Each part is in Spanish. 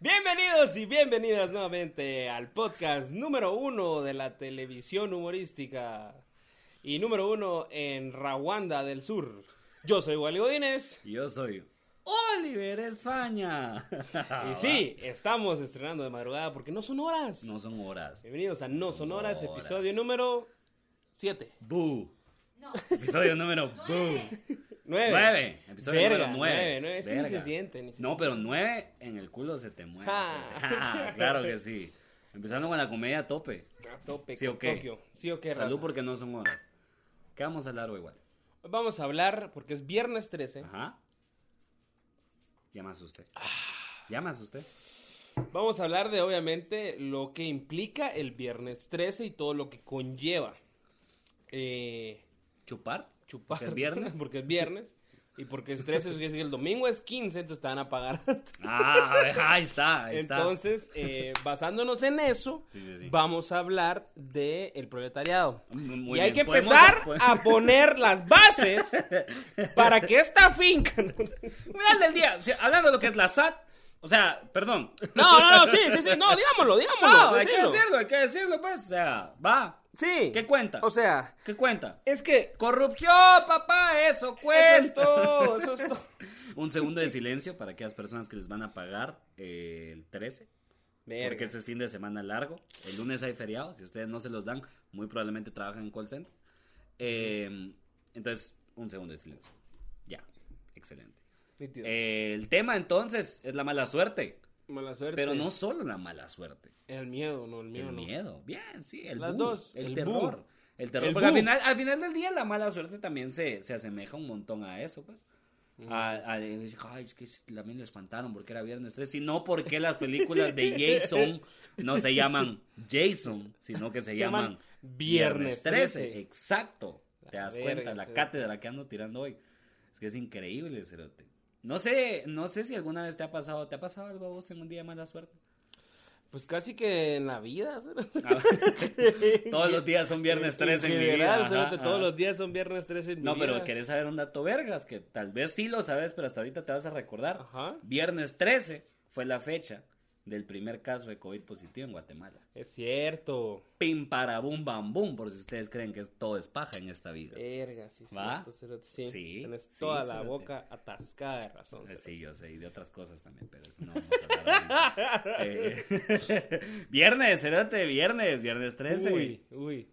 Bienvenidos y bienvenidas nuevamente al podcast número uno de la televisión humorística y número uno en Rawanda del Sur. Yo soy Wally Godínez Y yo soy Oliver España. y sí, estamos estrenando de madrugada porque no son horas. No son horas. Bienvenidos a No Son Horas, horas. episodio número 7. Boo. No. Episodio número Boo. 9. Nueve. Episodio Verga, número nueve. nueve, nueve. Es que ni Verga. se siente. ni se No, pero nueve en el culo se te mueve. Claro que sí. Empezando con la comedia a tope. A tope ¿Sí o qué? Tokio. Sí o qué, Salud raza? porque no son horas. ¿Qué vamos a hablar hoy, igual? Hoy Vamos a hablar, porque es viernes 13, Ajá. Llamas usted. Llamas usted. vamos a hablar de obviamente lo que implica el viernes 13 y todo lo que conlleva. Eh, ¿Chupar? Chupar. Porque es viernes. porque es viernes. Y porque es 13, eso quiere decir que el domingo es 15, entonces te van a pagar. Ah, ahí está, ahí está. Entonces, eh, basándonos en eso, Sí, sí, sí. vamos a hablar del el proletariado. Muy y hay que empezar pues- a poner las bases para que esta finca... Final del día, o sea, hablando de lo que es la SAT, o sea, perdón. No, no, no, sí, sí, sí, no, digámoslo, digámoslo. No, hay que decirlo, hay que decirlo, pues, o sea, va. Sí. ¿Qué cuenta? O sea, ¿Qué cuenta? es que... Corrupción, papá, eso Eso es cuenta. todo, eso es todo. Un segundo de silencio para aquellas personas que les van a pagar eh, el 13. Porque este es fin de semana largo. El lunes hay feriado. Si ustedes no se los dan, muy probablemente trabajan en call center. Eh, entonces, un segundo de silencio. Ya, excelente. Eh, el tema entonces es la mala suerte. Mala suerte. Pero no solo la mala suerte. El miedo, no, el miedo el no. miedo. Bien, sí, el Las boo, dos, El, el terror. boo. El terror. El porque al final, al final del día la mala suerte también se, se asemeja un montón a eso, pues. A, ay, es que también le espantaron porque era viernes 3. Si no, porque las películas de Jason no se llaman Jason, sino que se llaman Viernes 13. Exacto. Te das cuenta, la cátedra que ando tirando hoy. Es que es increíble, Cerote. No sé, no sé si alguna vez te ha pasado, ¿te ha pasado algo a vos en un día de mala suerte? Pues casi que en la vida. Ah, Todos los días son viernes 13 en, mi vida. ajá, ajá. todos los días son viernes 13 en mi No, pero vida. querés saber un dato vergas, que tal vez sí lo sabes, pero hasta ahorita te vas a recordar. Ajá. Viernes 13 fue la fecha del primer caso de COVID positivo en Guatemala. Es cierto. Pim para bum bam bum, por si ustedes creen que todo es paja en esta vida. Verga, sí, ¿Va? cierto, sí. Sí, Tienes sí, toda la boca atascada de razón. Eh. Sí, yo sé, y de otras cosas también, pero eso no vamos a hablar. Eh, viernes, cerote, viernes, viernes 13. Uy, uy.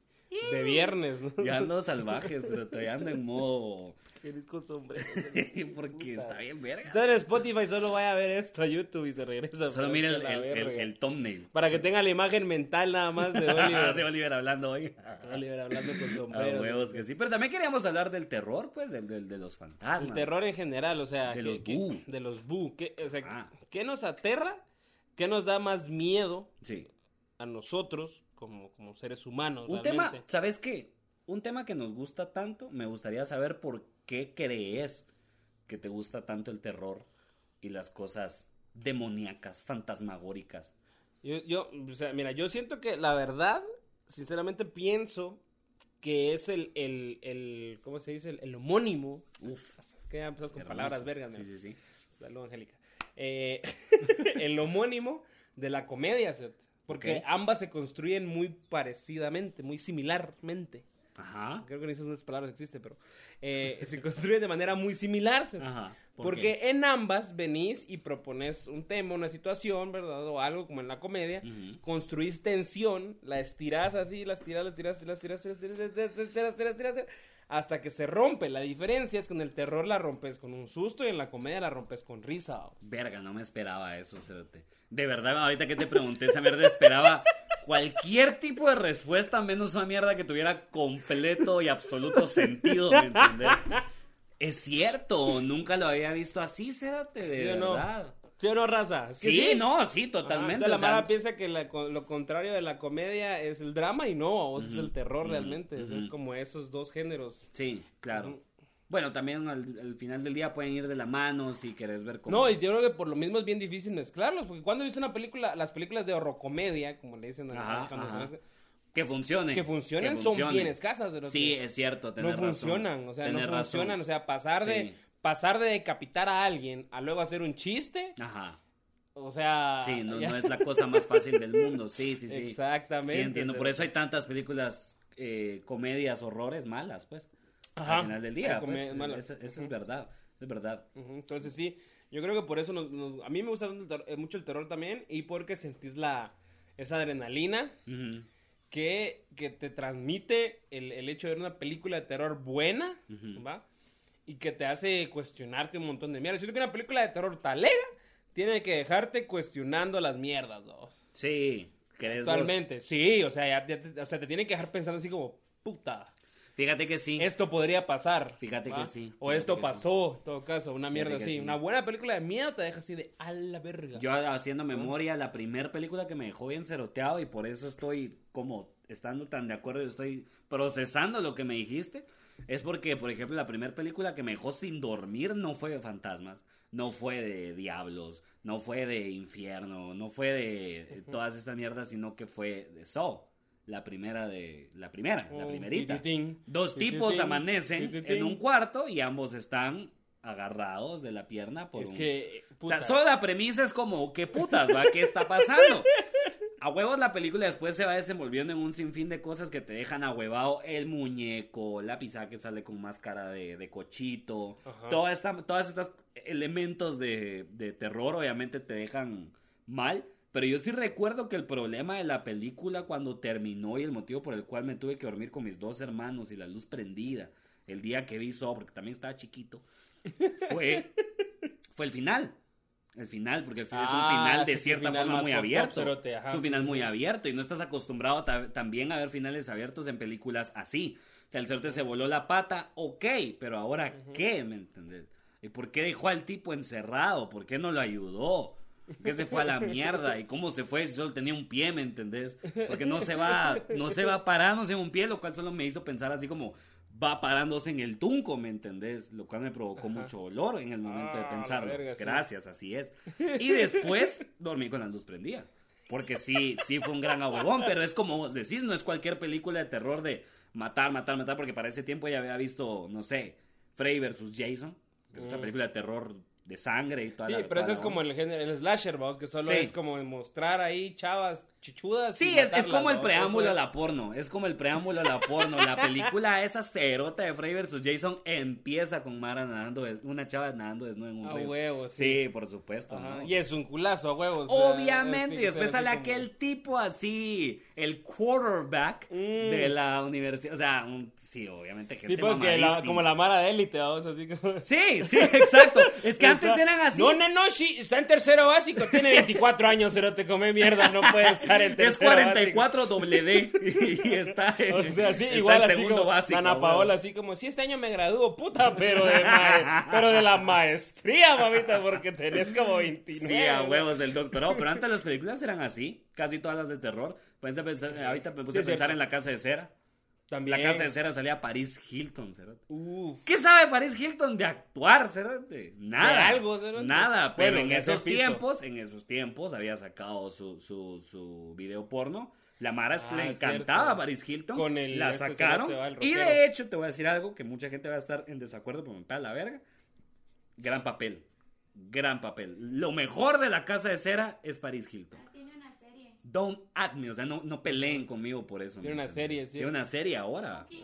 De viernes, ¿no? Ya ando salvaje, cerote, ya ando en modo... Qué disco sombrero. Porque está bien verga. Si está en Spotify, solo vaya a ver esto a YouTube y se regresa. Solo mire el, el, el, thumbnail. Para que tenga la imagen mental nada más de Oliver. de Oliver hablando hoy. Oliver hablando con sombrero. huevos que sí. Pero también queríamos hablar del terror, pues, del, del- de los fantasmas. El terror en general, o sea, De ¿qué- los bu. de los bu. ¿Qué, o sea, Ah. ¿qué nos aterra? ¿Qué nos da más miedo Sí. a nosotros como, como seres humanos? Un tema? ¿sabes qué? Un tema que nos gusta tanto, me gustaría saber por qué crees que te gusta tanto el terror y las cosas demoníacas, fantasmagóricas. Yo, yo, o sea, mira, yo siento que la verdad, sinceramente pienso que es el, el, el ¿cómo se dice? El, el homónimo. Uf. Es que ya empezamos con palabras vergas. Sí, sí, sí. Salud, Angélica. Eh, el homónimo de la comedia, ¿cierto? Porque ambas se construyen muy parecidamente, muy similarmente. Ajá. Creo que en esas palabras existe, pero eh, se construye de manera muy similar. Ajá. ¿Por porque qué? en ambas venís y propones un tema, una situación, ¿verdad? O algo como en la comedia. Uh -huh. Construís tensión, la estirás así, la estirás, la estirás, la estirás, la estirás, la estirás, la estirás, la estirás, estirás, hasta que se rompe. La diferencia es que en el terror la rompes con un susto y en la comedia la rompes con risa. Verga, no me esperaba eso, Cerote. De verdad, ahorita que te pregunté, esa mierda esperaba cualquier tipo de respuesta, menos una mierda que tuviera completo y absoluto sentido, ¿me entiendes? Es cierto, nunca lo había visto así, cerote, de ¿Sí o no? verdad. ¿Sí o no, raza? Es que Sí, no, sí, totalmente. la o sea, mala piensa que la- lo contrario de la comedia es el drama y no, o sea, es el terror realmente. Es como esos dos géneros. Sí, claro. Bueno, también al, al final del día pueden ir de la mano si querés ver cómo. No, y yo creo que por lo mismo es bien difícil mezclarlos, porque cuando viste una película, las películas de horrorcomedia, como le dicen a Ajá, cuando ajá. Que funcionen. que funcionan que son funcionen. bien escasas. de Sí, que es cierto, no razón. funcionan, o sea, no razón. funcionan, o sea, pasar de pasar de decapitar a alguien a luego hacer un chiste, Ajá. O sea. Sí, no, es la cosa más fácil del mundo. Sí, sí, sí. Exactamente. Sí, entiendo. Por eso hay tantas películas, eh, comedias, horrores malas, pues. Ajá. Al final del día. Pues. Eso, eso es verdad. Es verdad. Ujú, Entonces sí, yo creo que por eso nos- nos- a mí me gusta eh, mucho el terror también y porque sentís la esa adrenalina Ujú, que, que te transmite el, el hecho de ver una película de terror buena, Ujú. ¿va? Y que te hace cuestionarte un montón de mierda. Siento que una película de terror talega tiene que dejarte cuestionando las mierdas, ¿no? Sí. ¿querés vos? Actualmente, sí, o sea, ya- ya te, o sea, te tiene que dejar pensando así como, puta, Fíjate que sí. esto podría pasar. Fíjate ¿va? que sí, O esto que sí. pasó, en todo caso, una mierda Fíjate así. sí. Una buena película de miedo te deja así de a la verga. Yo haciendo memoria, la primera película que me dejó bien ceroteado y por eso estoy como estando tan de acuerdo y estoy procesando lo que me dijiste, es porque, por ejemplo, la primera película que me dejó sin dormir no fue de fantasmas, no fue de diablos, no fue de infierno, no fue de todas estas mierdas, sino que fue de Saw. La primera de. La primera, la Oh, primerita. tititín, Dos tititín, tipos amanecen tititín. en un cuarto y ambos están agarrados de la pierna por Es un. que, O puta, sea, solo la premisa es como, ¿qué putas, va? ¿Qué está pasando? A huevos la película después se va desenvolviendo en un sinfín de cosas que te dejan ahuevado. El muñeco, la pizza que sale con máscara de, de cochito. Todas estos elementos de, de terror obviamente te dejan mal. Pero yo sí recuerdo que el problema de la película cuando terminó y el motivo por el cual me tuve que dormir con mis dos hermanos y la luz prendida el día que vi Saw, porque también estaba chiquito, fue, fue el final. El final, porque el final es un Ah, final de cierta final forma muy abierto. ajá, es un final sí, muy sí. abierto y no estás acostumbrado ta- también a ver finales abiertos en películas así. O sea, el cerote se voló la pata, ok, pero ahora ¿qué? ¿Me entendés? ¿Y por qué dejó al tipo encerrado? ¿Por qué no lo ayudó? ¿Por qué se fue a la mierda? ¿Y cómo se fue si solo tenía un pie, me entendés? Porque no se va, no se va parándose en un pie, lo cual solo me hizo pensar así como va parándose en el tunco, ¿me entendés? Lo cual me provocó mucho dolor en el momento de Ah, la pensarlo. verga, sí. Gracias, así es. Y después dormí con la luz prendida. Porque sí, sí fue un gran ahuevón, pero es como vos decís, no es cualquier película de terror de matar, matar, matar, porque para ese tiempo ya había visto, no sé, Freddy vs. Jason, que es otra película de terror de sangre y toda. Sí, la- pero toda ese la es como el género, el slasher, vamos, que solo Sí. es como mostrar ahí chavas chichudas. Sí, es, es como el preámbulo a la porno. Es como el preámbulo a la porno. La película esa cerota de Freddy vs. Jason empieza con Mara nadando, des- una chava nadando desnuda en un A río. huevo, sí. Sí, por supuesto. ¿no? Y es un culazo a huevos. Obviamente, y después sale como- aquel tipo así, el quarterback Mm. de la universidad. O sea, un- sí, obviamente, gente Sí, pues que la- como la mara de élite, vamos, así como... Sí, sí, exacto. Es que antes eran así. No, no, no, sí, está en tercero básico, tiene 24 años, pero te come mierda, no puede estar Es tercero 44 doble D y está en, O sea, sí, está igual en así segundo como básico. Ana. Paola, así como, sí, este año me gradúo, puta, pero de, mae- pero de la maestría, mamita, porque tenés como 29. Sí, a huevos del doctorado. Pero antes las películas eran así, casi todas las de terror. Pensé a pensar- ahorita me puse Sí, a pensar en La Casa de Cera. También. La Casa de Cera salía Paris Hilton, cerote. Uf. ¿Qué sabe Paris Hilton de actuar, cerote? Nada. De algo. Nada, pero Bueno, en esos pisto. tiempos, en esos tiempos había sacado su, su, su video porno. La Mara Ah, le encantaba cierto. a Paris Hilton. Con el- la este sacaron. y de hecho, te voy a decir algo que mucha gente va a estar en desacuerdo, pero me pega la verga. Gran papel. Gran papel. Lo mejor de la casa de cera es Paris Hilton. Don't at me, o sea, no, no peleen conmigo por eso. Tiene ¿me una serie, sí. Tiene una serie ahora.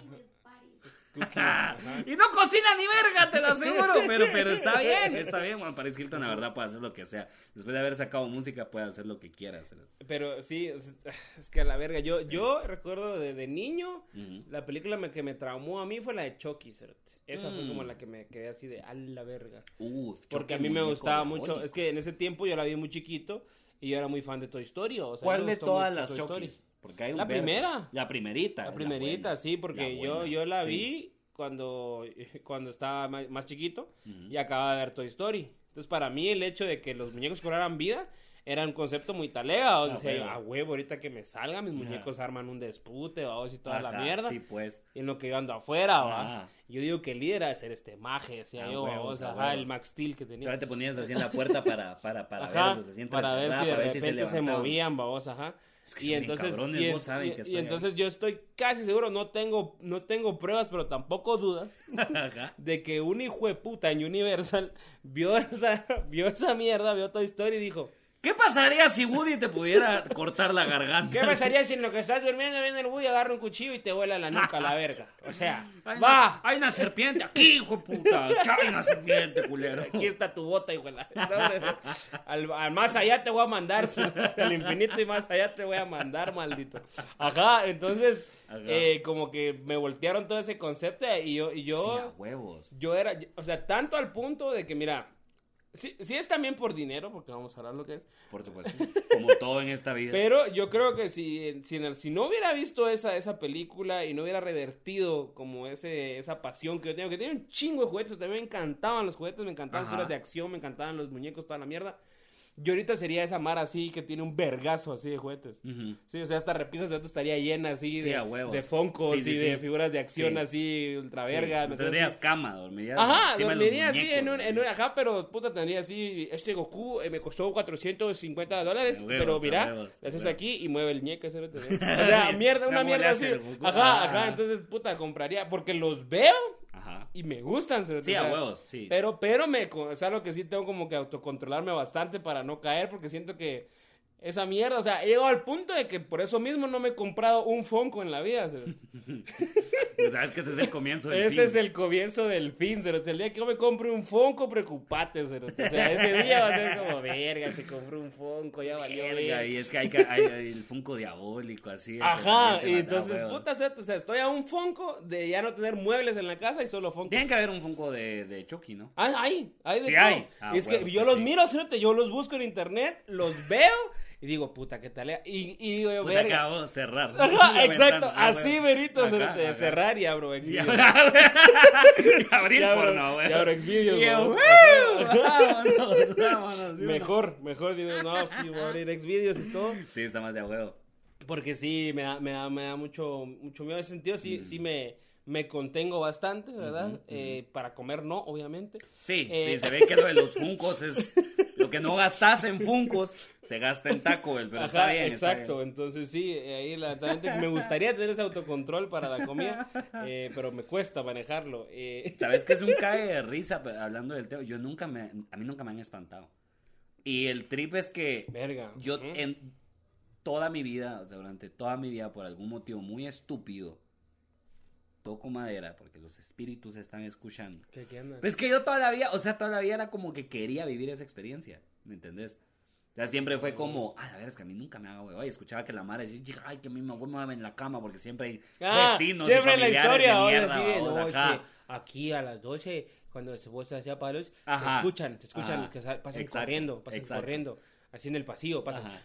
Y no cocina ni verga, te lo aseguro, pero, pero está bien, está bien. Bueno, Paris Hilton, la verdad, puede hacer lo que sea. Después de haber sacado música, puede hacer lo que quiera. hacer. Pero sí, es, que a la verga, yo, yo recuerdo de, de niño, la película me- que me traumó a mí fue la de Chucky. Esa fue Mm. como la que me quedé así de a la verga. Uf, Porque a mí me gustaba mucho, es que en ese tiempo yo la vi muy chiquito y yo era muy fan de Toy Story. O sea, ¿Cuál de todas las. Chokis? Porque hay un La primera. La primerita. La primerita, sí, porque yo, yo la sí. vi cuando, cuando estaba más, más chiquito y acababa de ver Toy Story. Entonces, para mí, el hecho de que los muñecos cobraran vida era un concepto muy talega. O Ah, sea, huevo. a huevo, ahorita que me salga, mis muñecos arman un dispute, vamos, y toda la Ajá, mierda. Sí, pues. Y en lo que yo ando afuera, va. Yo digo que el líder de ser este maje, decía A yo, huevos, a ajá, huevos. el Max Steel que tenía. Ahora te ponías así en la puerta para, para, para Ajá, verlos, así para ver si de para ver repente se, levantaban. movían, vamos, ajá. Es que y entonces, cabrones, y, vos saben y- que y estoy ahí. entonces yo estoy casi seguro, no tengo, no tengo pruebas, pero tampoco dudas, Ajá. de que un hijo de puta en Universal vio esa, vio esa mierda, vio Toy Story y dijo, ¿Qué pasaría si Woody te pudiera cortar la garganta? ¿Qué pasaría si en lo que estás durmiendo viene el Woody agarra un cuchillo y te vuela la nuca a la verga? O sea, Hay va. Una, hay una serpiente aquí, hijo de puta. Hay una serpiente, culero. Aquí está tu bota, hijo de la... al, al más allá te voy a mandar, al infinito y más allá te voy a mandar, maldito. Ajá, entonces, eh, como que me voltearon todo ese concepto y yo, y yo, Sí, a huevos. yo era, o sea, tanto al punto de que, mira, sí, sí es también por dinero, porque vamos a hablar lo que es, Por supuesto. Como todo en esta vida. pero yo creo que si, si, si no hubiera visto esa, esa película y no hubiera revertido como ese, esa pasión que yo tengo, que tenía un chingo de juguetes, también me encantaban los juguetes, me encantaban las de acción, me encantaban los muñecos, toda la mierda. Yo ahorita sería esa Mara así que tiene un vergazo así de juguetes. Sí, o sea, esta repisa de estaría llena así Sí, de, a huevos. de foncos Sí, sí, y de figuras de acción Sí. así ultra Sí, verga. tendrías cama, dormirías. Ajá, dormiría así en un, en un, ajá, pero puta tendría así, este Goku eh, me costó 450 dólares, huevos, pero mira, huevos, le haces aquí y mueve el ñeque, cerote, ¿no? o sea, mierda, una ¿Cómo le mierda así, Goku? ajá, Ah. ajá, entonces puta compraría, porque los veo Ajá. y me gustan, Sí, o a sea, huevos, sí. Pero, pero me, es algo que sí tengo como que autocontrolarme bastante para no caer, porque siento que esa mierda, o sea, he llegado al punto de que por eso mismo no me he comprado un Fonco en la vida. Pues Sabes que ese es el comienzo del Ese fin. es el comienzo del fin, cerote. El día que yo me compre un Fonco, preocupate, cerote. O sea, ese día va a ser como, verga, se compró un Fonco, ya valió Verga, y es que hay, que- hay- el Funko diabólico, así. Ajá, y entonces, puta, cerote, o sea, estoy a un Fonco de ya no tener muebles en la casa y solo Fonco. Tiene que haber un Funko de, de Chucky, ¿no? Ah, hay, hay de Sí todo. hay. Ah, y es que yo los miro, cerote, yo los busco en internet, los veo y digo, puta, qué tal. Y, y digo, yo, Puta, acabo de cerrar. Ajá, exacto, ventana, así verito, cerrar y abro Y Xvideos. abrir Y abro- porno, güey. y abro Xvideos, Y yo, vamos. "Woo, vámonos, vámonos, ¿sí o no?" Mejor, mejor digo, no, sí, voy a abrir Xvideos y todo. Sí, está más de huevo. Porque sí, me da, me da, me da mucho, mucho miedo en ese sentido. Sí, sí me, me contengo bastante, ¿verdad? Mm. Eh, para comer no, obviamente. Sí, Eh, sí, se ve que lo de los funcos es lo que no gastas en funcos, se gasta en Taco Bell, pero está Ajá, bien. está exacto. bien. Entonces sí, ahí la verdad me gustaría tener ese autocontrol para la comida, eh, pero me cuesta manejarlo. eh. ¿Sabes qué es un cae de risa pero hablando del tema? Yo nunca me, a mí nunca me han espantado. Y el trip es que Verga. yo en toda mi vida, o sea, durante toda mi vida, por algún motivo muy estúpido, toco madera porque los espíritus están escuchando. ¿Qué, qué? Pues que yo toda la vida, o sea, toda la vida era como que quería vivir esa experiencia, ¿me entendés? O sea, siempre fue como, ah, la verdad es que a mí nunca me haga huevo. Y escuchaba que la madre decía, ay, que a mí me mueve en la cama porque siempre hay Ah, vecinos siempre y en la familiares historia, de mierda, de, babos, no, es que aquí a las 12, cuando se vos hacía palos, se escuchan, te escuchan, Ajá. que pasan Exacto, corriendo, pasan exacto. corriendo, así en el pasillo, pasan. Ajá.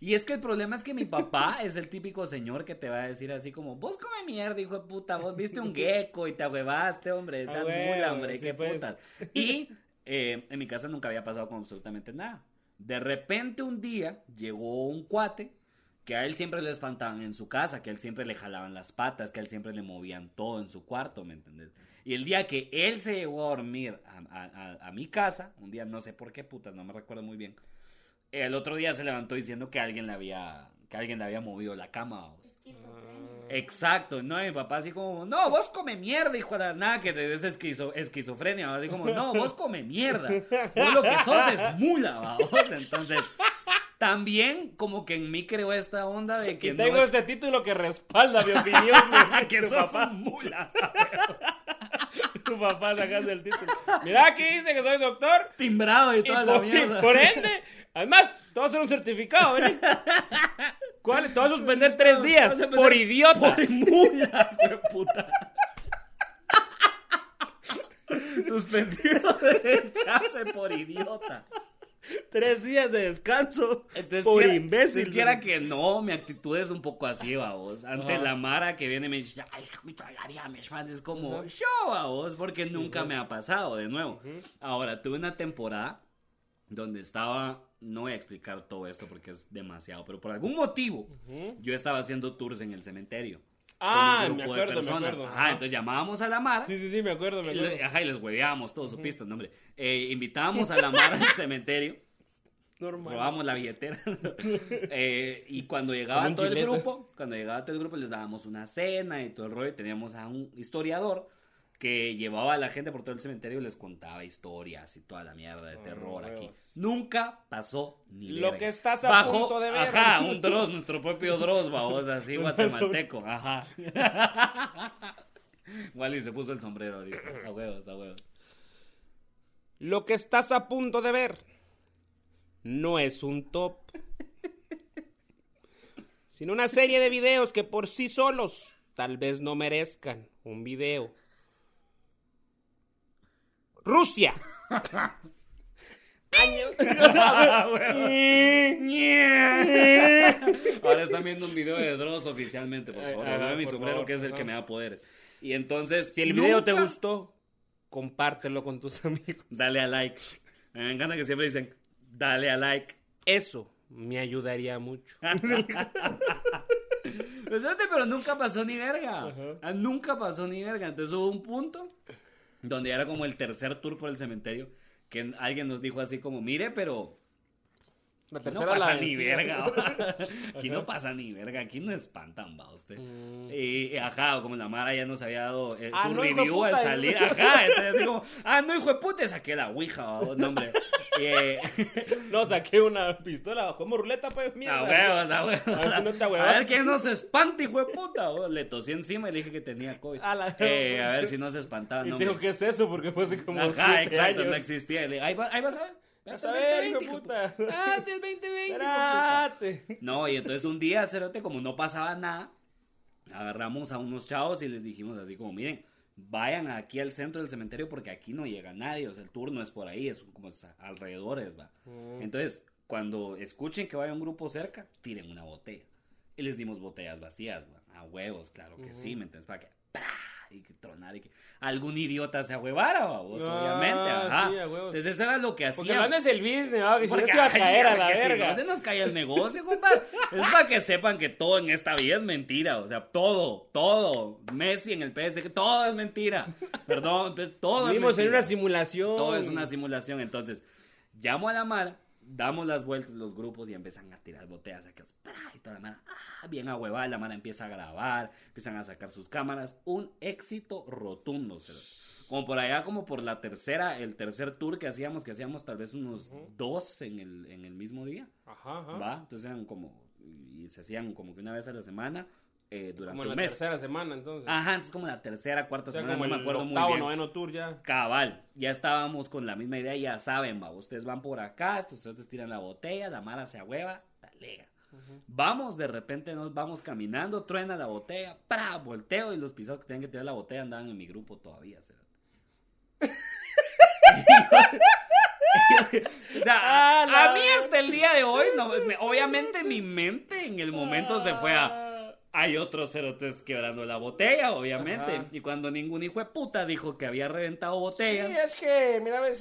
Y es que el problema es que mi papá es el típico señor que te va a decir así como, vos come mierda, hijo de puta, vos viste un gecko y te ahuevaste, hombre, esa Ah, huevo, mula, hombre, sí, qué pues. putas. Y eh, en mi casa nunca había pasado con absolutamente nada. De repente un día llegó un cuate que a él siempre le espantaban en su casa, que a él siempre le jalaban las patas, que a él siempre le movían todo en su cuarto, ¿me entendés? Y el día que él se llegó a dormir a, a- a- a mi casa, un día no sé por qué putas, no me recuerdo muy bien, el otro día se levantó diciendo que alguien le había, que alguien le había movido la cama. vamos. Exacto, no, mi papá así como, no, vos come mierda, hijo de la nada, que es esquizo, esquizofrenia, así como, no, vos come mierda, vos lo que sos es mula, vamos, entonces, también como que en mí creó esta onda de que Y no tengo es- este título que respalda mi opinión. que tu sos papá, mula, tu papá sacando el título. Mira, aquí dice que soy doctor. timbrado y Y toda la por, mierda. y por ende, además, te voy a hacer un certificado, ¿vale? ¿Cuál? Te voy a suspender tres días vas por idiota. Por mula, puta. Suspendido de echarse por idiota. Tres días de descanso Entonces, por quiera- imbécil. entonces, quiera que no, mi actitud es un poco así, vos. Ante Ajá. la Mara que viene y me dice, ay, me tragaría, mi man", es como, a vos, porque nunca pues. me ha pasado de nuevo. Ahora, tuve una temporada donde estaba, no voy a explicar todo esto porque es demasiado, pero por algún motivo, yo estaba haciendo tours en el cementerio. Ah, con un me grupo de acuerdo, me personas. acuerdo. Ajá, entonces llamábamos a la Mara. Sí, sí, sí, me acuerdo, me acuerdo. Ajá, y les hueveábamos, todos supiste, no, hombre. Eh, invitábamos a la Mara al cementerio, Normal. robábamos la billetera. Eh, y cuando llegaba todo el grupo, cuando llegaba todo el grupo, les dábamos una cena y todo el rollo. Teníamos a un historiador que llevaba a la gente por todo el cementerio y les contaba historias y toda la mierda de terror aquí. Nunca pasó ni Lo verga. que estás a Bajo- punto de ver. Ajá, un Dross, nuestro propio Dross, vamos, así guatemalteco, ajá. Wally se puso el sombrero ahorita, a huevos, a huevos. Lo que estás a punto de ver no es un top, sino una serie de videos que por sí solos tal vez no merezcan un video. Rusia. Ahora están viendo un video de Dross oficialmente, por favor. Ajá, Mueve mi por sombrero favor, que es el ajá. que me da poderes. Y entonces, Si el video te nunca- gustó, compártelo con tus amigos. dale a like. Me encanta que siempre dicen, dale a like. Eso me ayudaría mucho. Pues, pero nunca pasó ni verga. Ah, Nunca pasó ni verga. Entonces hubo un punto donde era como el tercer tour por el cementerio que alguien nos dijo así como, mire, pero La aquí no pasa la ni verga. Aquí no pasa ni verga. Aquí no espantan, va usted. Y, y, ajá, como la Mara ya nos había dado eh, Mm. Ah, su no, review al salir. Ajá, entonces así como, ah, no, hijo de puta, saqué la ouija, no, hombre. Y, eh, No, saqué una pistola, jugamos ruleta, pues, A mierda. huevos, a huevos. A ver si no A ver quién no se espanta, hijo de puta. Oh, Le tosí encima y le dije que tenía COVID. A la- Eh, a ver si no se espantaba. Y no, digo, hombre. ¿qué es eso? Porque fue hace como Ajá, exacto, años. no existía. Y le digo, ahí, va- ahí vas a ver. Vas a ver, hijo puta. Ah, del 2020. hijo de puta. Espérate. No, y entonces un día, cerote, como no pasaba nada, agarramos a unos chavos y les dijimos así como, miren, vayan aquí al centro del cementerio porque aquí no llega nadie, o sea, el turno es por ahí, es como alrededores, va. Entonces, cuando escuchen que vaya un grupo cerca, tiren una botella. Y les dimos botellas vacías, va. A huevos, claro que sí, ¿me entiendes? Para que, ¡pra! Y que tronar y que algún idiota se ahuevara, va, vos, Ah, obviamente, ajá. sí, a huevos. Entonces, eso era lo que Porque hacían. lo es el business, ¿no? Que si no Porque, se iba a caer a la porque si verga. no se nos cae el negocio, compa. Es para que sepan que todo en esta vida es mentira. O sea, todo, todo. Messi en el PSG, todo es mentira. Perdón, todo Vivimos es en mentira. una simulación. Todo es una simulación. Entonces, llamo a la mar, damos las vueltas los grupos y empiezan a tirar botellas aquí. Y toda la mara, ah, bien ahuevada, la mara empieza a grabar, empiezan a sacar sus cámaras. Un éxito rotundo. Como por allá, como por la tercera, el tercer tour que hacíamos, que hacíamos tal vez unos dos en el, en el mismo día. Ajá, ajá. ¿Va? Entonces eran como, y se hacían como que una vez a la semana eh, durante Como en un la mes. tercera semana, entonces. Ajá, entonces como la tercera, cuarta o sea, semana, como no me acuerdo muy octavo, bien. noveno tour ya. Cabal, ya estábamos con la misma idea, ya saben, va, ustedes van por acá, estos ustedes tiran la botella, la mara se ahueva, talega. Vamos, de repente nos vamos caminando, truena la botella, ¡pra! volteo y los pisados que tenían que tirar la botella andaban en mi grupo todavía. ¿sí? o sea, Ah, a, la- a mí hasta el día de hoy, no, obviamente mi mente en el momento se fue a... Hay otros cerotes quebrando la botella, obviamente. Ajá. Y cuando ningún hijo de puta dijo que había reventado Sí, botellas. es que, mira, ver,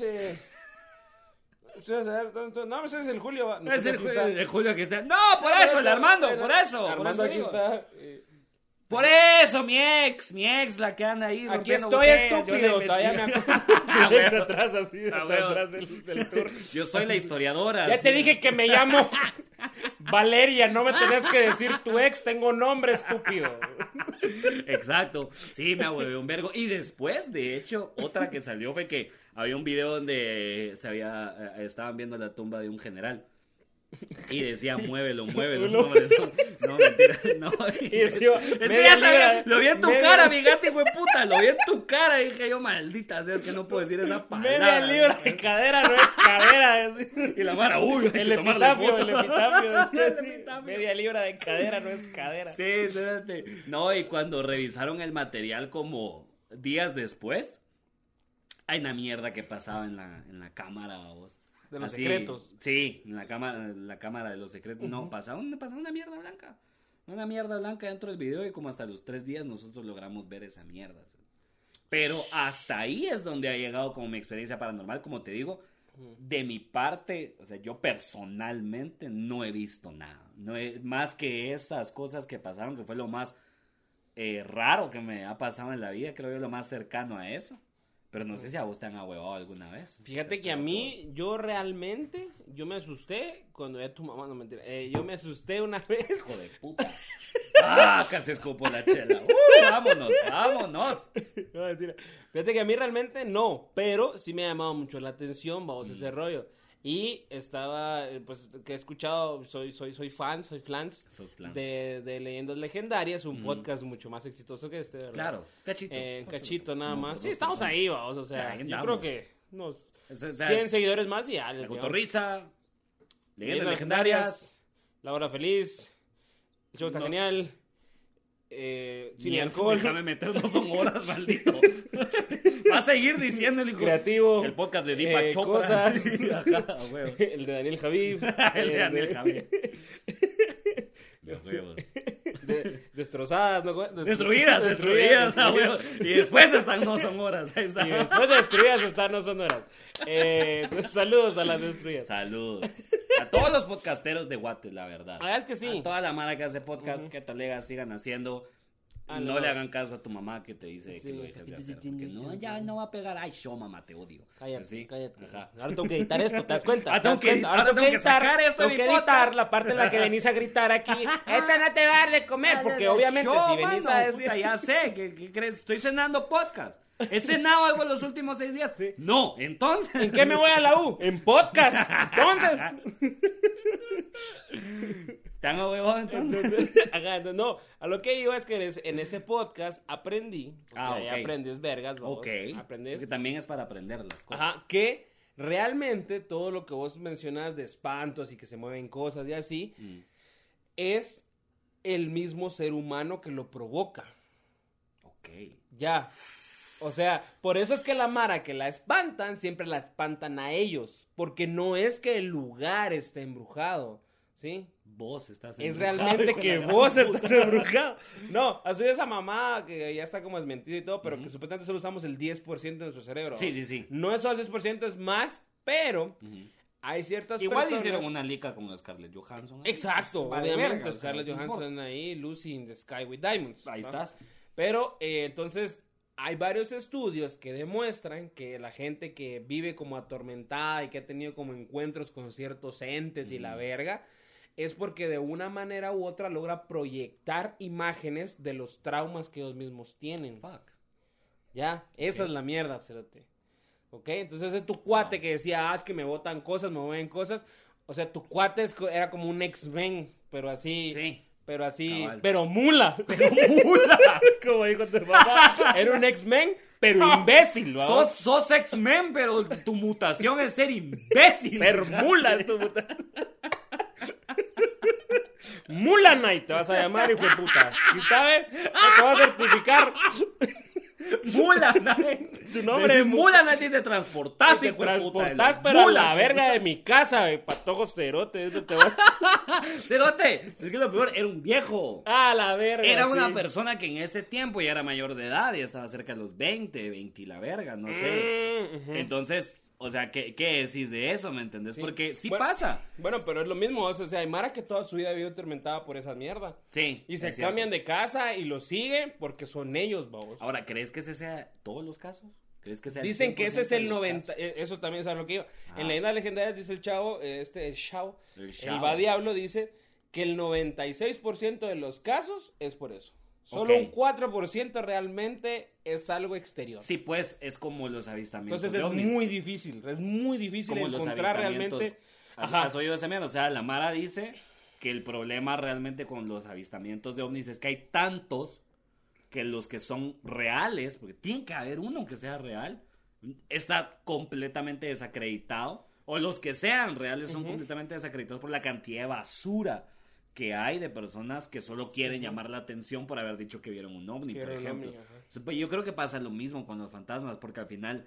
¿dónde- No, ese es el Julio. No es el, Julio que está. No, por eso, el Armando, por eso. por Armando eso aquí digo. está. eh, Por eso, mi ex, mi ex, la que anda ahí. Aquí estoy estúpido, todavía me acuerdo. Ah, atrás así, Ah, atrás del, del tour. Yo soy la historiadora. Ya sí. te dije que me llamo Valeria, no me tenías que decir tu ex, tengo nombre estúpido. Exacto. Sí, me ahuevé un vergo. Y después, de hecho, otra que salió fue que había un video donde se había, eh, estaban viendo la tumba de un general. Y decía, muévelo, muévelo. No, no, mentira. No. Y decía, Es que ya sabía, lo vi en tu media- cara, mi gato, hijo de puta. Lo vi en tu cara. Dije yo, maldita sea, es que no puedo decir esa palabra. Media libra de cadera no es cadera. Y la mara, uy, hay El que epitafio, el epitafio. decía El así, epitafio. Media libra de cadera no es cadera. Sí, espérate. No, y cuando revisaron el material como días después, hay una mierda que pasaba en la, en la cámara, vos. De los secretos. Sí, en la cámara, la cámara de los secretos. No, pasaba, una- pasaba una mierda blanca. Una mierda blanca dentro del video y como hasta los tres días nosotros logramos ver esa mierda. Pero hasta ahí es donde ha llegado como mi experiencia paranormal, como te digo. De mi parte, o sea, yo personalmente no he visto nada. No he- más que estas cosas que pasaron, que fue lo más eh, raro que me ha pasado en la vida, creo yo lo más cercano a eso. Pero no sé si a vos te han ahuevado alguna vez. Fíjate que a mí, yo realmente, yo me asusté cuando ya tu mamá, no mentira, eh, yo me asusté una vez. Hijo de puta. Ah, casi escupo la chela. Uh, vámonos, vámonos. No, mentira. Fíjate que a mí realmente no, pero sí me ha llamado mucho la atención, vamos, ese rollo. Y estaba, eh, pues, que he escuchado, soy, soy, soy fan, soy flans de, de Leyendas Legendarias, un podcast mucho más exitoso que este, ¿verdad? Claro, cachito. Eh, cachito nada No, más. por Sí, estamos ahí, vamos, o sea, yo creo que unos O sea, o sea, 100 es seguidores más y ya. les La cotorriza, leyendas Leyendas legendarias. La Hora Feliz, el show está No. genial, eh, sin alcohol, Déjame meter, no son horas, maldito. Va a seguir diciendo el hijo. creativo, El podcast de Deepak eh, Chopra. cosas. Ajá, a huevo. el de Daniel Javid, El de Daniel huevos. de- destrozadas, ¿no? Destru- Destruidas, destruidas. Y después están no son horas. Ahí está. Y después de destruidas están no sonoras. Eh, pues, saludos a las destruidas. Salud. A todos los podcasteros de Guate, la verdad. Verdad es que sí. A toda la mara que hace podcast, que talega sigan haciendo. Ah, no no. le hagan caso a tu mamá que te dice Sí. que lo dejes de hacer. Porque no, ya no va a pegar. Ay, yo, mamá, te odio. Cállate, Así. cállate. Ajá. Ahora tengo que editar esto, ¿te das cuenta? Ah, ¿Te das tengo que- cuenta? ahora tengo que sacar esto de Tengo mi que podcast. editar la parte en la que venís a gritar aquí. Esta no te va a dar de comer, porque obviamente Yo, si venís mano, a decir... puta, ya sé, ¿qué, qué crees? Estoy cenando podcast. ¿He cenado algo en los últimos seis días? No, entonces. ¿En qué me voy a la U? En podcast. Entonces. ¿Te han huevón entonces? Entonces, ajá, entonces, no, a lo que digo es que en ese, podcast aprendí, Ah, ahí ok. aprendes vergas, vos, Ok. aprendes, Porque también es para aprender las cosas. ajá, que realmente todo lo que vos mencionas de espantos y que se mueven cosas y así, Mm. es el mismo ser humano que lo provoca, Ok. ya, o sea, por eso es que la mara que la espantan, siempre la espantan a ellos, porque no es que el lugar esté embrujado, ¿sí? Vos estás Es embrujado, realmente hijo de que vos puta. estás embrujado. No, así esa mamá que ya está como desmentido y todo, pero que supuestamente solo usamos el 10% de nuestro cerebro. Sí, sí, sí. No es solo el 10%, es más, pero Ujú. hay ciertas Igual personas... hicieron una lica con Scarlett Johansson. Exacto, Vale obviamente verga, o sea, Scarlett Johansson ahí, Lucy in the Sky with Diamonds. Ahí ¿no? estás. Pero eh, entonces hay varios estudios que demuestran que la gente que vive como atormentada y que ha tenido como encuentros con ciertos entes y la verga es porque de una manera u otra logra proyectar imágenes de los traumas que ellos mismos tienen. Fuck. Ya, esa es la mierda, cerote. ¿Ok? Entonces ese tu cuate que decía, ah, es que me botan cosas, me mueven cosas. O sea, tu cuate es era como un ex-men, pero así. Sí. Pero así, Cabal. pero mula. Pero mula. Como dijo tu papá. Era un X-Men, pero imbécil, sos, sos X-Men, pero tu mutación es ser imbécil. Ser mula es tu puta. Mula Knight te vas a llamar, hijo de puta. ¿Y sabes? Te vas a certificar. Mula Knight. Su nombre es Mula Knight y te transportás, Te hijo de puta. transportás, pero a Mula. la verga de mi casa, güey. Patojo cerote. eso te va- Cerote, es que lo peor, era un viejo. Ah, la verga. Era una persona que en ese tiempo ya era mayor de edad, ya estaba cerca de los 20, 20 y la verga, no sé. Mm. Entonces, o sea, ¿qué, qué decís de eso, me entendés? Sí. Porque sí Bueno, pasa. Bueno, pero es lo mismo. O sea, hay Mara que toda su vida ha vivido atormentada por esa mierda. Sí. Y se cierto. cambian de casa y lo siguen porque son ellos, vamos. Ahora, ¿crees que ese sea todos los casos? ¿Crees que sea el Dicen que ese es 100% de el los 90, casos? eh, eso también es lo que iba. Ah. En leyendas legendarias dice el chavo, eh, este, el Shao, El el, Shao. va diablo dice que el 96% de los casos es por eso. Solo Ok. un 4% realmente es algo exterior. Sí, pues es como los avistamientos Entonces es ovnis. muy difícil, es muy difícil como encontrar realmente. ¿Has- Ajá. ¿Has oído ese mierda? O sea, la Mara dice que el problema realmente con los avistamientos de ovnis es que hay tantos que los que son reales, porque tiene que haber uno que sea real, está completamente desacreditado. O los que sean reales son completamente desacreditados por la cantidad de basura que hay de personas que solo quieren llamar la atención por haber dicho que vieron un ovni, Que por ejemplo. ovni, pues yo creo que pasa lo mismo con los fantasmas, porque al final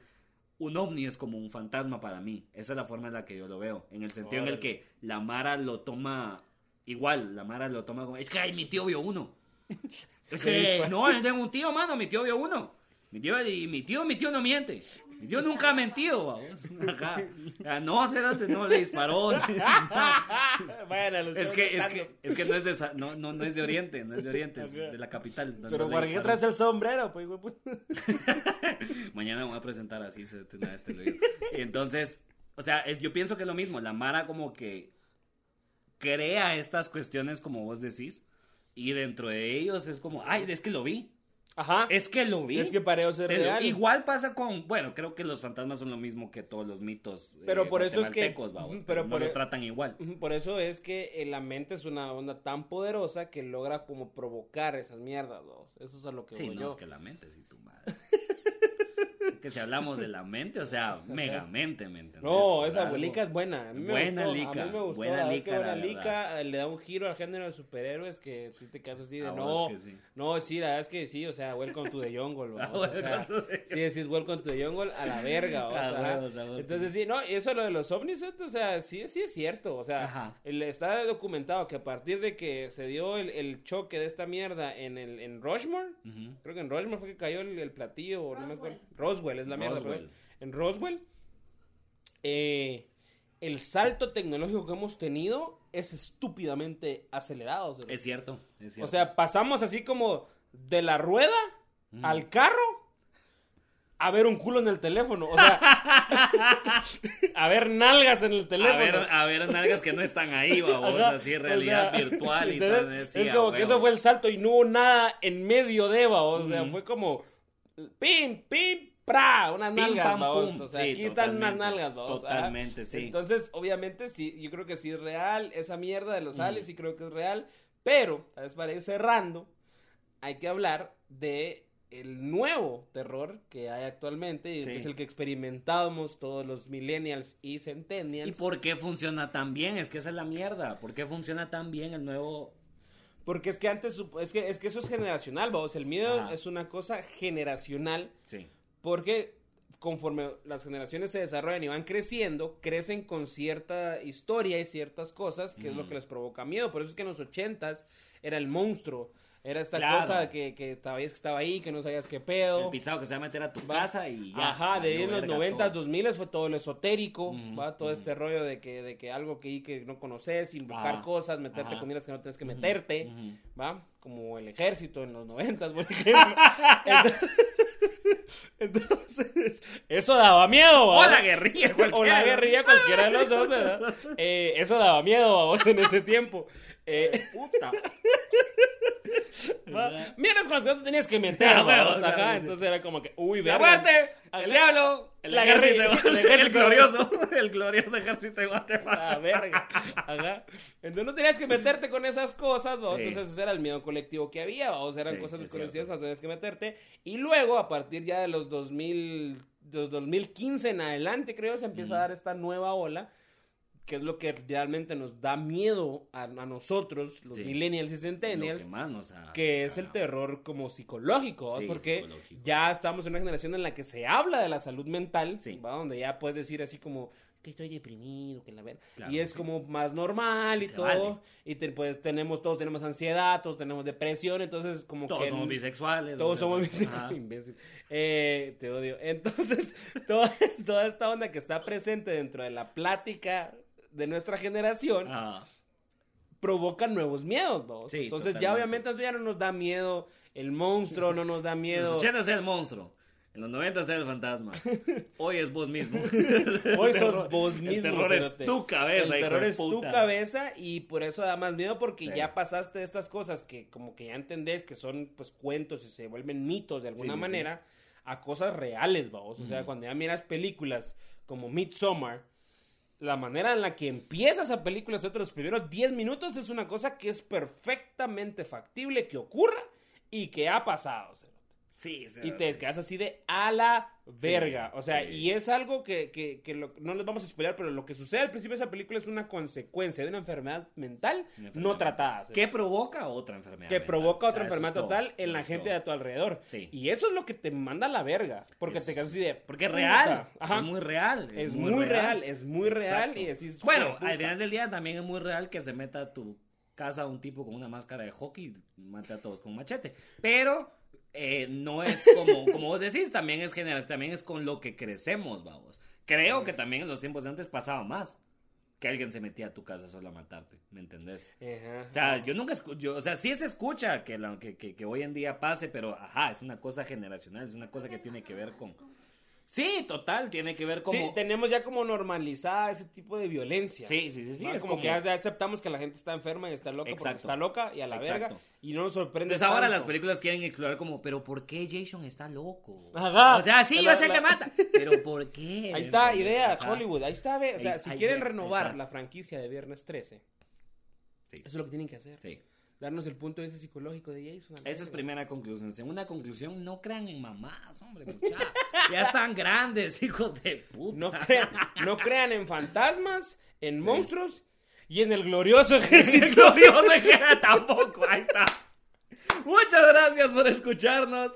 un ovni es como un fantasma para mí. Esa es la forma en la que yo lo veo. En el sentido en el que la Mara lo toma igual. La Mara lo toma como, es que ay, mi tío vio uno. Es que, no, yo tengo un tío, mano, mi tío vio uno. Mi tío, y mi tío, mi tío no miente. Tío nunca ha mentido, vamos. Ajá. Ah, No, cerote, no le disparó. A los Es que, es que, es que no es de, no, no, no es de Oriente, no es de Oriente, es de la capital. No, Pero no ¿para qué traes el sombrero? Pues, güey, puta? Mañana me voy a presentar así, una vez te lo digo. Y entonces, o sea, eh, yo pienso que es lo mismo. La Mara como que crea estas cuestiones, como vos decís, Y dentro de ellos es como, ay, es que lo vi. Ajá. Es que lo vi. Es que parece ser real. Igual pasa con, bueno, creo que los fantasmas son lo mismo que todos los mitos. Pero eh, por eso es que- vamos, pero pero no por los e- tratan igual. Por eso es que eh, la mente es una onda tan poderosa que logra como provocar esas mierdas, ¿no? Eso es a lo que Sí, voy no, yo. es que la mente, sí, tu madre. que si hablamos de la mente, o sea, megamente, ¿me entendés? No, esa algo. abuelica es buena. A mí me Buena gustó, lica, A mí me gustó. buena es que lica, buena lica, eh, le da un giro al género de superhéroes que tú te quedas así de no. que sí. No, sí, la verdad es que sí, o sea, welcome to the jungle. O sea, sí, decís welcome to the jungle a la verga. o sea, entonces sí, no, y eso lo de los ovnis, o sea, sí, sí es cierto. O sea, el- está documentado que a partir de que se dio el, el choque de esta mierda en, el, en Rushmore. Creo que en Rushmore fue que cayó el, el platillo, o no me acuerdo. Roswell es la mierda, Roswell. En Roswell, eh, el salto tecnológico que hemos tenido es estúpidamente acelerado. ¿sí? Es cierto, es cierto. o sea, pasamos así como de la rueda Mm. al carro a ver un culo en el teléfono. O sea, a ver nalgas en el teléfono. a ver, a ver nalgas que no están ahí, vamos, Ajá, así, o realidad sea, virtual y tal. es como que eso fue el salto y no hubo nada en medio de, babos. O sea, fue como pim, pim, pra, unas Pim, nalgas, pam, babos. pum. O sea, Sí, aquí están unas nalgas, babos. totalmente, sí. Entonces, obviamente, sí, yo creo que sí es real esa mierda de los Ujú. aliens, sí creo que es real. Pero, ¿sabes? Para ir cerrando, hay que hablar de el nuevo terror que hay actualmente y Sí. que es el que experimentamos todos los millennials y ¿Y centennials. por qué funciona tan bien? Es que esa es la mierda. ¿Por qué funciona tan bien el nuevo Porque es que antes, es que, es que eso es generacional, vamos, el miedo Ajá. es una cosa generacional, Sí. Porque conforme las generaciones se desarrollan y van creciendo, crecen con cierta historia y ciertas cosas, que es lo que les provoca miedo, por eso es que en los ochentas era el monstruo, era esta Claro. cosa que, que sabías que estaba ahí, que no sabías qué pedo. El pisado que se va a meter a tu Va. casa y ya. Ajá, de ahí en los verga 90, todo. 2000 fue todo lo esotérico, Ujú, ¿va? Todo ujú. este rollo de que, de que algo que, que no conoces, invocar Ajá, cosas, meterte ajá. con miras que no tienes que meterte. ¿va? Como el ejército en los 90, por ejemplo. Entonces, entonces, eso daba miedo. O la guerrilla, O cualquiera. la guerrilla, cualquiera de los dos, ¿verdad? Eh, eso daba miedo a vos en ese tiempo. Eh, Puta. Miras con las que no te tenías que meter, Ah, ¿va? huevo, O sea, claro, ajá, entonces era como que, uy, verga. Ajá. el diablo, el ejército, el el, ejército. glorioso, el glorioso ejército de Guatemala. Ah, verga. Ajá. Entonces no tenías que meterte con esas cosas, ¿no? Sí. Entonces ese era el miedo colectivo que había, o sea, eran Sí, cosas es desconocidas cuando tenías que meterte. Y luego, a partir ya de los 2000, de los 2015 en adelante, creo, se empieza a dar esta nueva ola, que es lo que realmente nos da miedo a, a nosotros, los Sí. millennials y centennials. que más nos ha que es el terror como psicológico, porque psicológico. ya estamos en una generación en la que se habla de la salud mental, Sí. ¿va? donde ya puedes decir así como que estoy deprimido, que la ver Claro, y es como más normal y todo, vale. y te- pues tenemos todos tenemos ansiedad, todos tenemos depresión, entonces como Todos que somos bisexuales. todos somos bisexuales, imbécil. Eh, te odio. Entonces, toda, toda esta onda que está presente dentro de la plática de nuestra generación Ah, provocan nuevos miedos, ¿no? Sí, Entonces ya obviamente ya no nos da miedo el monstruo, no nos da en miedo. los 80 era el monstruo. En los 90 era el fantasma. Hoy es vos mismo. Hoy sos vos mismo. El terror es tu cabeza, El terror es tu cabeza y por eso da más miedo porque Sí. ya pasaste estas cosas que como que ya entendés que son pues cuentos y se vuelven mitos de alguna Sí, sí, manera a cosas reales, vamos. O sea, cuando ya miras películas como Midsommar, la manera en la que empieza esa película, esos los primeros 10 minutos, es una cosa que es perfectamente factible que ocurra y que ha pasado. Sí, sí. Y te quedas así de a la verga. Sí, o sea, y es algo que, que, que lo- no les vamos a spoiler, pero lo que sucede al principio de esa película es una consecuencia de una enfermedad mental Una no tratada. ¿Qué provoca otra enfermedad? que mental? provoca O otra sea, enfermedad todo, total en la gente todo. de tu alrededor. Sí. Y eso es lo que te manda a la verga. Porque Eso te quedas así de. Porque es real. Ajá. Es muy real. Es muy real, es muy real. Exacto. Y decís. Bueno, al final del día también es muy real que se meta a tu casa un tipo con una máscara de hockey y mate a todos con un machete. Pero eh, no es como, como vos decís, también es general, también es con lo que crecemos, vamos. Creo que también en los tiempos de antes pasaba más. Que alguien se metía a tu casa solo a matarte, ¿me entendés? Ajá. O sea, yo nunca escucho, o sea, sí se escucha que, la- que, que- que hoy en día pase, pero ajá, es una cosa generacional, es una cosa que tiene que ver con... Sí, total, tiene que ver como... Sí, tenemos ya como normalizada ese tipo de violencia. Sí, sí, sí, sí, ¿no? es como, como- que ya, aceptamos que la gente está enferma y está loca porque Exacto. está loca y a la Exacto. verga. Y no nos sorprende. Entonces ahora las películas quieren explorar como, pero ¿por qué Jason está loco? Ajá. O sea, sí, La- yo sé la- que mata, pero ¿por qué? Ahí está, idea, Ajá. Hollywood. Ahí está, ve. O sea, Ahí- si quieren renovar la franquicia de Viernes 13, Sí. eso es lo que tienen que hacer. Sí. Darnos el punto de vista psicológico de Jason. Esa es primera conclusión. Segunda conclusión, no crean en mamás, hombre, muchachos. Ya están grandes, hijos de puta. No crean, no crean en fantasmas, en monstruos y en el glorioso ejército. glorioso que era tampoco. Ahí está. Muchas gracias por escucharnos.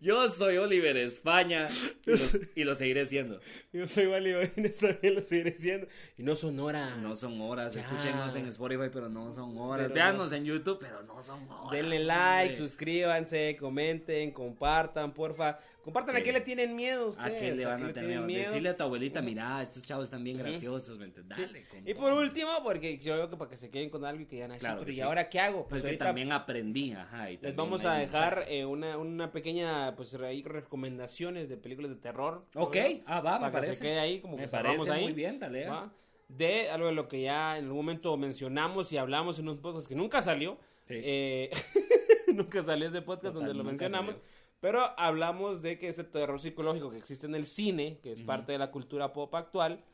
Yo soy Oliver España y lo, y lo seguiré siendo. Yo soy Godínez, también lo seguiré diciendo. Y no son horas. No son horas, Ya. escúchenos en Spotify, pero no son horas. Pero en YouTube, pero no son horas. Denle like, hombre. suscríbanse, comenten, compartan, porfa. Compartan a Sí. qué le tienen miedo ¿A ustedes. qué le van a tener miedo? Decirle a tu abuelita, mira, estos chavos están bien graciosos, ¿me entiendes? Sí. Dale, con Y por último, porque yo creo que para que se queden con algo y que ya Claro que ¿y sí. ahora qué hago? Pues Pues que también aprendí, ajá. y les vamos a dejar eh, una, una pequeña, pues ahí recomendaciones de películas de terror. Ok, ¿no? ah, va, me Para que parece. se quede ahí, como Me que cerramos parece ahí. muy bien, dale. ¿va? De algo de lo que ya en algún momento mencionamos y hablamos en un podcast que nunca salió. Sí. Eh, nunca salió ese podcast Total, donde lo mencionamos. salió. Pero hablamos de que este terror psicológico que existe en el cine, que es parte de la cultura pop actual,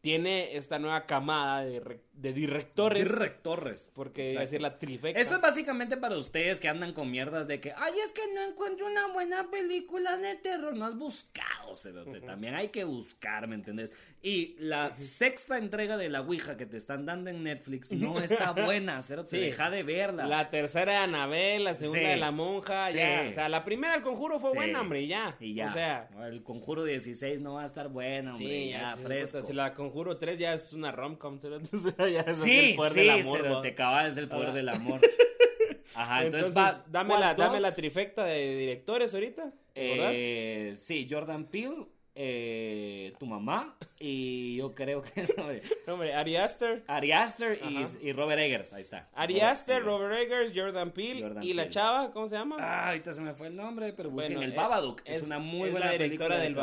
tiene esta nueva camada de, re- de directores. Directores. porque iba a decir la trifecta. Esto es básicamente para ustedes que andan con mierdas de que, ay, es que no encuentro una buena película de terror. No has buscado, cerote. También hay que buscar, ¿me entendés? Y la sexta entrega de La Ouija que te están dando en Netflix no está buena, cerote. Sí. Deja de verla. La tercera de Anabel, la segunda Sí. de la monja, Sí. ya. O sea, la primera del conjuro fue buena, hombre, y ya. Y ya. O sea, el Conjuro 16 no va a estar bueno, hombre. sí, ya, fresco. puta, Si la conjuro 3 ya es una rom-com, ¿sí? Ya es Sí, el poder sí, del amor. ¿va? te el poder del amor. Ajá, entonces, Entonces, dame, ¿cuál la, dame la trifecta de directores ahorita. Eh, sí, Jordan Peele, eh, tu mamá y yo creo que No, hombre, Ari Aster. Ari Aster Ajá. y, y Robert Eggers, ahí está. Ari Aster, Robert Eggers, Jordan Peele Jordan y la chava, ¿cómo se llama? Ah, ahorita se me fue el nombre, pero busquen Bueno, el eh, Babadook. Es, es- una muy buena la directora película de del.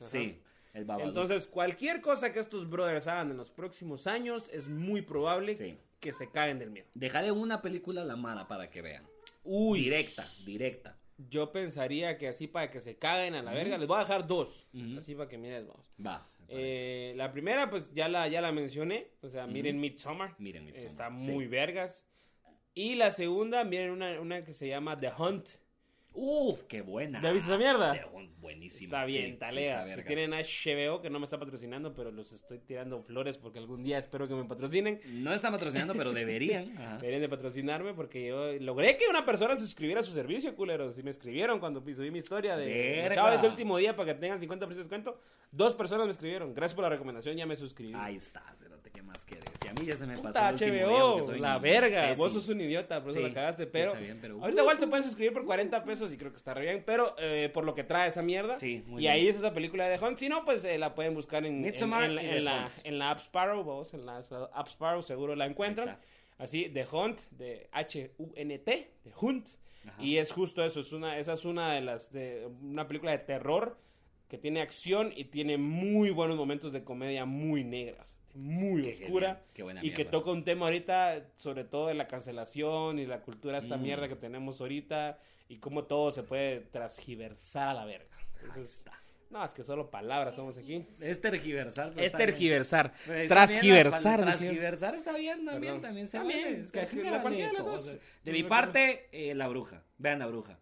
Ajá. Sí, el. Entonces, cualquier cosa que estos brothers hagan en los próximos años es muy probable Sí. que se caen del miedo. Dejaré una película a la mala para que vean. Uy. Directa, directa. Yo pensaría que así para que se caguen a la verga, les voy a dejar dos. Así para que miren dos. Va. Eh, la primera, pues ya la, ya la mencioné. O sea, miren Midsommar. Miren Midsommar, Está sí. muy vergas. Y la segunda, miren una, una que se llama The Hunt. ¡Uh! ¡Qué buena! ¿Ya viste esa mierda? Buenísima. Está sí, bien, sí, talea. está si tienen HBO, que no me está patrocinando, pero los estoy tirando flores porque algún día espero que me patrocinen. No está patrocinando, pero deberían. Ajá. Deberían de patrocinarme porque yo logré que una persona se suscribiera a su servicio, culeros. Y me escribieron cuando subí mi historia de es el último día para que tengan 50% de descuento. Dos personas me escribieron. Gracias por la recomendación, ya me suscribí. Ahí está, cerote, ¿qué más? Y a mí ya se me pasó Puta el último día HBO, soy la verga. Vos sos un idiota, por eso Sí, la cagaste. Pero, está bien, pero- ahorita igual se pueden suscribir por 40 pesos y creo que está re bien. Pero eh, por lo que trae esa mierda. Sí, muy y bien. ahí es esa película de The Hunt. Si no, pues eh, la pueden buscar en, en, Midsommar en la- en la, Hunt. en la App Sparrow. Vos, en la App Sparrow seguro la encuentran. Así, The Hunt, de H-U-N-T, The Hunt. Ajá. Y es justo eso. Es una, esa es una de las. de Una película de terror que tiene acción y tiene muy buenos momentos de comedia muy negras. Muy Qué oscura. qué y que toca un tema ahorita, sobre todo de la cancelación y la cultura, esta Mm. mierda que tenemos ahorita y cómo todo se puede transgiversar a la verga. Entonces, no, es que solo palabras somos aquí. Es tergiversar. pero Es tergiversar. Transgiversar. Transgiversar está bien también, Perdón. también se También, vale. Es que aquí se la- vale cualquiera de las dos. De mi parte, eh, la bruja. Vean la bruja.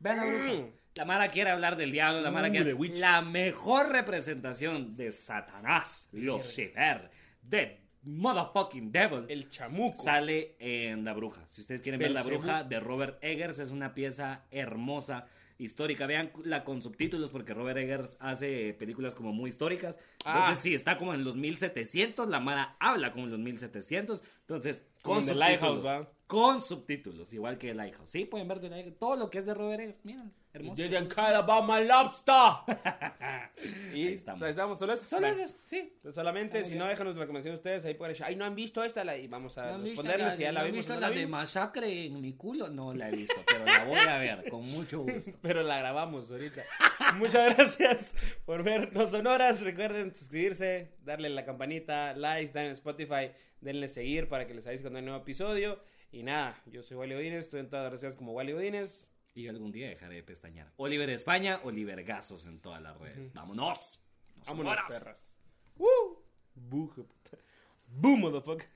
Vean la bruja. La Mara quiere hablar del diablo, la Mara quiere... La mejor representación de Satanás, Lucifer, de motherfucking devil, El chamuco. sale en La Bruja. Si ustedes quieren ver La. Bruja de Robert Eggers, es una pieza hermosa, histórica. Vean la con subtítulos porque Robert Eggers hace películas como muy históricas. Entonces, Ah. sí, está como en los 1700, la Mara habla como en los 1700. Entonces, con en The. Lighthouse, ¿va? Con subtítulos, igual que Lighthouse. Sí, pueden ver The Lighthouse. Todo lo que es de Robert Eggers, miren, hermoso. Didn't care about my lobster. y Ahí estamos. ahí estamos, solo eso. Solo esos, sí. Entonces, solamente, Muy si bien. no, déjanos la recomendación ustedes ahí por ahí. Ay, no han visto esta, la... y vamos a ¿No responderles la- si ya la han vimos. visto o no la la de masacre en mi culo? No la he visto, pero la voy a ver con mucho gusto. Pero la grabamos ahorita. Muchas gracias por vernos sonoras. Recuerden suscribirse, darle la campanita, like, están en Spotify, denle seguir para que les avise cuando hay nuevo episodio. Y nada, yo soy Wally Godínez, estoy en todas las redes sociales como Wally Godínez. Y algún día dejaré de pestañear. Oliver España, Oliver Gazos en todas las redes. ¡Vámonos! ¡Nos Vámonos, sonoras! perras. ¡Woo! Boo, motherfucker.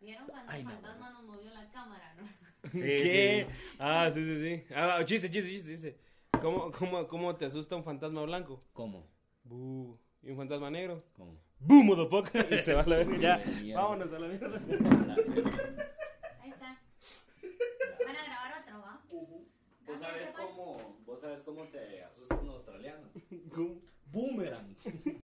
¿Vieron cuando Ay, el no, fantasma nos movió la cámara, no? Sí, ¿Qué? sí. Ah, sí, sí, sí. Ah, chiste, chiste, chiste, dice. ¿Cómo, cómo, ¿Cómo te asusta un fantasma blanco? ¿Cómo? Boo. ¿Y un fantasma negro? ¿Cómo? ¡Boo, motherfucker! Y se va a la verga. Ya, mierda. vámonos a la mierda. Ahí está. Van a grabar otro, ¿va? ¿Vos sabes, cómo, ¿Vos sabes cómo te asusta un australiano? ¿Cómo? Boomerang.